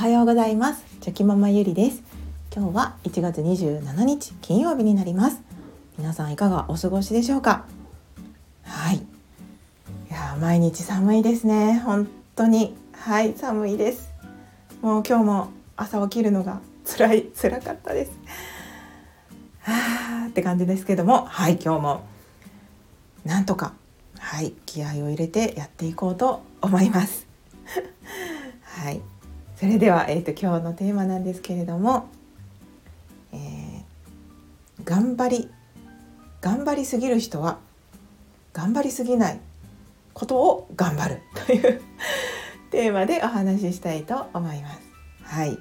はようございます。チョキママゆりです。今日は1月27日金曜日になります。皆さんいかがお過ごしでしょうか？はい。いや毎日寒いですね。本当に。はい寒いです。もう今日も朝起きるのが辛い辛かったです。はあって感じですけども。はい今日も。なんとかはい気合を入れてやっていこうと思います。はい。それでは、えーと、今日のテーマなんですけれども、えー、頑張り頑張りすぎる人は頑張りすぎないことを頑張るという テーマでお話ししたいと思います。はい。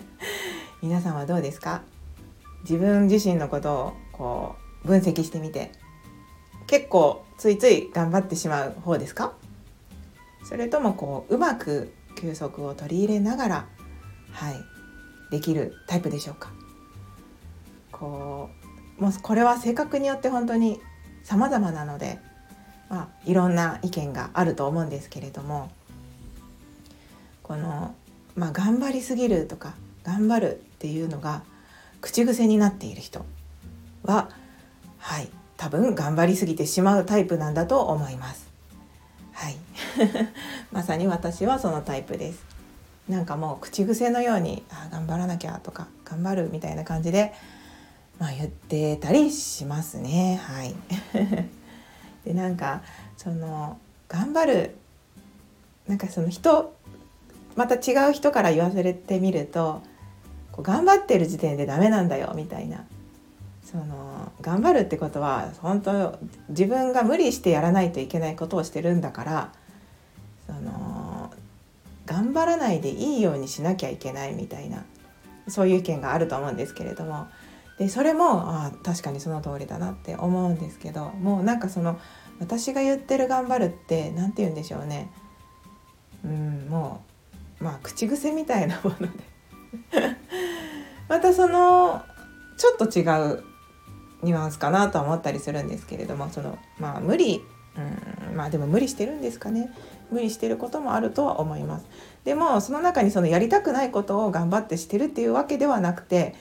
皆さんはどうですか？自分自身のことをこう分析してみて結構ついつい頑張ってしまう方ですか？それともこううまく休息を取り入れながら、はい、できるタイプでしょうかこうもうこれは性格によって本当に様々なので、まあ、いろんな意見があると思うんですけれどもこの、まあ、頑張りすぎるとか頑張るっていうのが口癖になっている人ははい多分頑張りすぎてしまうタイプなんだと思います。はい。まさに私はそのタイプです。なんかもう口癖のようにあ頑張らなきゃとか頑張るみたいな感じで、まあ、言ってたりしますね。はい。でなんかその頑張るなんかその人また違う人から言わせてみるとこう頑張ってる時点でダメなんだよみたいな。その頑張るってことは本当自分が無理してやらないといけないことをしてるんだからその頑張らないでいいようにしなきゃいけないみたいなそういう意見があると思うんですけれどもでそれもあ確かにその通りだなって思うんですけどもうなんかその私が言ってる頑張るって何て言うんでしょうね。うんもうまあ口癖みたいなもので。またそのちょっと違うニュアンスかなとは思ったりするんですけれどもそのまあ無理うんまあでも無理してるんですかね無理してることもあるとは思いますでもその中にそのやりたくないことを頑張ってしてるっていうわけではなくて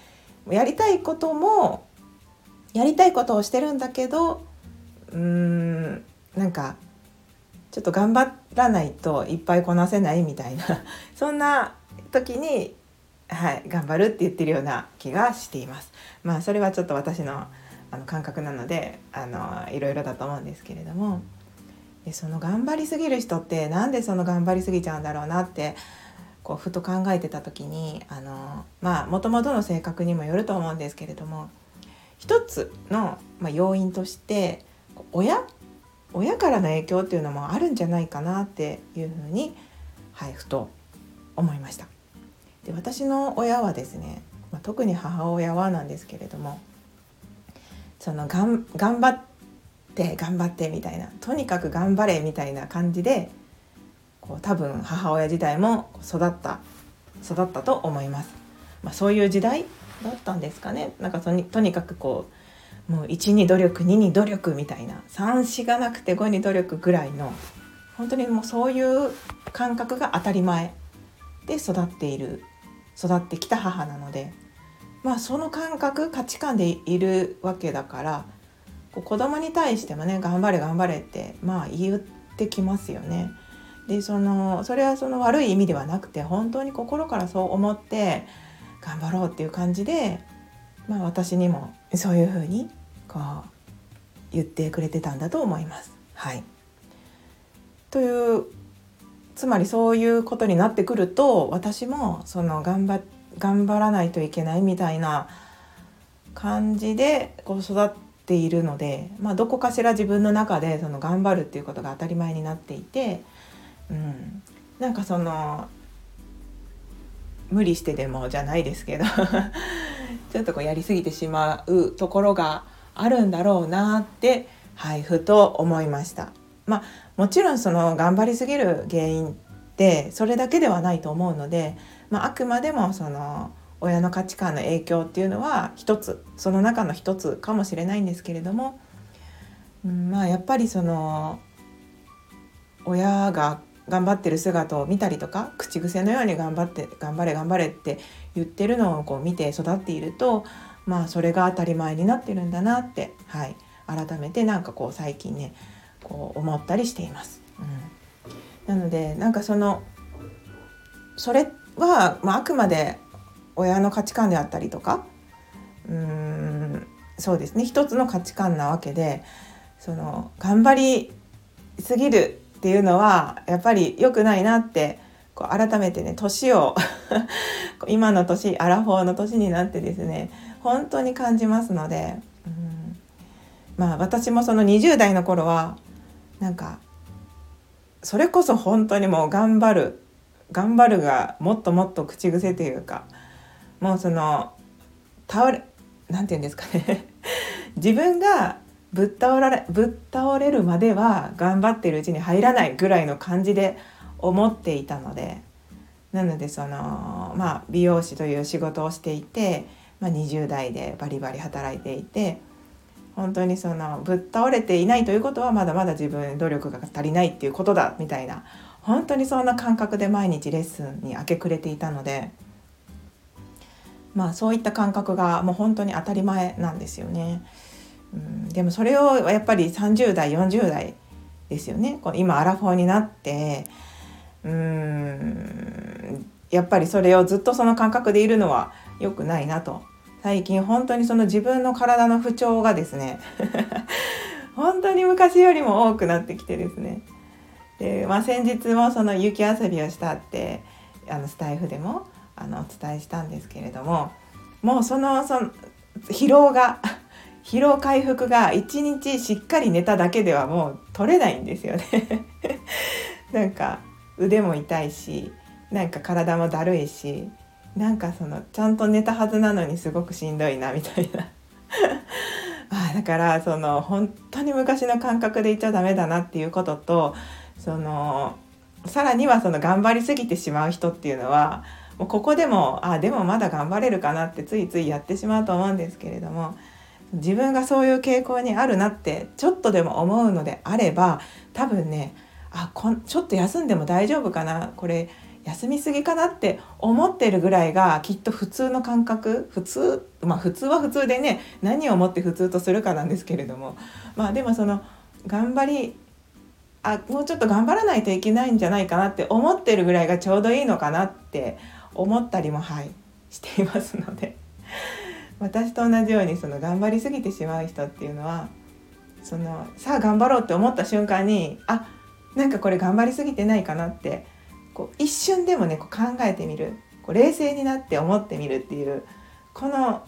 やりたいこともやりたいことをしてるんだけどうーんなんかちょっと頑張らないといっぱいこなせないみたいな そんな時に、はい、頑張るって言ってるような気がしています。まあそれはちょっと私のあの感覚なのであのいろいろだと思うんですけれどもでその頑張りすぎる人ってなんでその頑張りすぎちゃうんだろうなってこうふと考えてた時にあのまあもともとの性格にもよると思うんですけれども一つの、まあ、要因として親親からの影響っていうのもあるんじゃないかなっていうふうに、はい、ふと思いました。で私の親はですね、まあ、特に母親はなんですけれどもそのがん頑張って頑張ってみたいなとにかく頑張れみたいな感じでこう多分母親自体も育った育ったと思います。まあ、そういう時代だったんですかねなんかとにとにかくこうもう1に努力2に努力みたいな34がなくて5に努力ぐらいの本当にもうそういう感覚が当たり前で育っている育ってきた母なのでまあその感覚価値観でいるわけだからこう子供に対してもね頑張れ頑張れってまあ言ってきますよね。でそのそれはその悪い意味ではなくて本当に心からそう思って頑張ろうっていう感じで、まあ、私にもそういうふうにこう言ってくれてたんだと思います。はい、というつまりそういうことになってくると私もその頑張って頑張らないといけないみたいな感じでこう育っているので、まあ、どこかしら自分の中でその頑張るっていうことが当たり前になっていて、うん、なんかその無理してでもじゃないですけど ちょっとこうやりすぎてしまうところがあるんだろうなって、はい、ふと思いました。まあ、もちろんその頑張りすぎる原因ってそれだけではないと思うのでまあ、あくまでもその親の価値観の影響っていうのは一つその中の一つかもしれないんですけれども、うん、まあやっぱりその親が頑張ってる姿を見たりとか口癖のように頑張って頑張れ頑張れって言ってるのをこう見て育っているとまあそれが当たり前になってるんだなって、はい、改めてなんかこう最近ねこう思ったりしています。うん、なのでなんかそのそれは、まあ、あくまで親の価値観であったりとかうーんそうですね。一つの価値観なわけでその頑張りすぎるっていうのはやっぱり良くないなってこう改めてね年を 今の年アラフォーの年になってですね本当に感じますので、うん、まあ私もその20代の頃はなんかそれこそ本当にもう頑張る頑張るがもっともっと口癖というかもうその倒れなんて言うんですかね。自分がぶっ倒られぶっ倒れるまでは頑張ってるうちに入らないぐらいの感じで思っていたのでなのでそのまあ美容師という仕事をしていて、まあ、20代でバリバリ働いていて本当にそのぶっ倒れていないということはまだまだ自分努力が足りないっていうことだみたいな本当にそんな感覚で毎日レッスンに明け暮れていたのでまあそういった感覚がもう本当に当たり前なんですよね。うん、でもそれをやっぱり30代40代ですよね。こう今アラフォーになってうんやっぱりそれをずっとその感覚でいるのは良くないなと。最近本当にその自分の体の不調がですね 本当に昔よりも多くなってきてですね。で、まあ、先日もその雪遊びをしたってあのスタイフでもあのお伝えしたんですけれどももうそのその疲労が 疲労回復が一日しっかり寝ただけではもう取れないんですよね。なんか腕も痛いしなんか体もだるいしなんかそのちゃんと寝たはずなのにすごくしんどいなみたいな。あだからその本当に昔の感覚でいっちゃダメだなっていうこととそのさらにはその頑張りすぎてしまう人っていうのはもうここでもあでもまだ頑張れるかなってついついやってしまうと思うんですけれども自分がそういう傾向にあるなってちょっとでも思うのであれば多分ねあこんちょっと休んでも大丈夫かなこれ休みすぎかなって思ってるぐらいがきっと普通の感覚普通まあ普通は普通でね何をもって普通とするかなんですけれどもまあでもその頑張りあもうちょっと頑張らないといけないんじゃないかなって思ってるぐらいがちょうどいいのかなって思ったりもはいしていますので。私と同じようにその頑張りすぎてしまう人っていうのはそのさあ頑張ろうって思った瞬間にあなんかこれ頑張りすぎてないかなってこう一瞬でもねこう考えてみる。こう冷静になって思ってみるっていうこの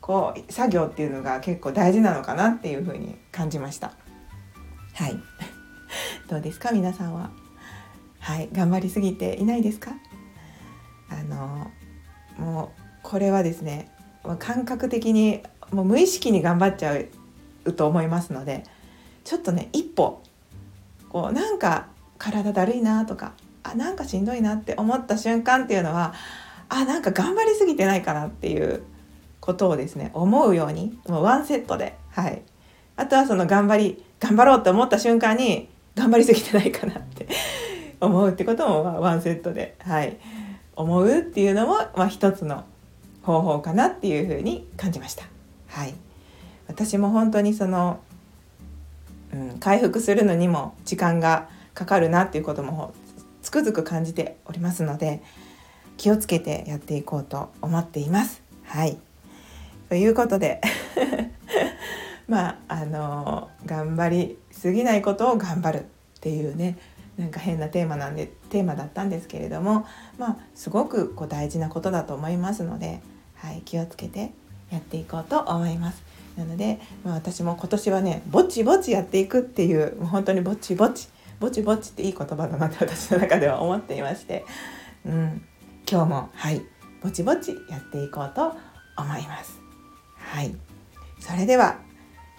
こう作業っていうのが結構大事なのかなっていうふうに感じました。はい。どうですか？皆さんは。はい。頑張りすぎていないですか？あのもうこれはですね感覚的にもう無意識に頑張っちゃうと思いますのでちょっとね一歩こうなんか体だるいなとかあなんかしんどいなって思った瞬間っていうのはあなんか頑張りすぎてないかなっていうことをですね思うようにもうワンセットではい。あとはその頑張り頑張ろうって思った瞬間に頑張りすぎてないかなって 思うってこともワンセットではい思うっていうのも、まあ、一つの方法かなっていうふうに感じました。はい、私も本当にその、うん、回復するのにも時間がかかるなっていうこともつくづく感じておりますので気をつけてやっていこうと思っています。はいということで まああの頑張りすぎないことを頑張るっていうねなんか変なテーマなんでテーマだったんですけれどもまあすごくこう大事なことだと思いますので、はい、気をつけてやっていこうと思います。なので、まあ、私も今年はねぼちぼちやっていくっていうもう本当にぼちぼちぼちぼちっていい言葉だなって 私の中では思っていまして、うん、今日もはいぼちぼちやっていこうと思います。はいそれでは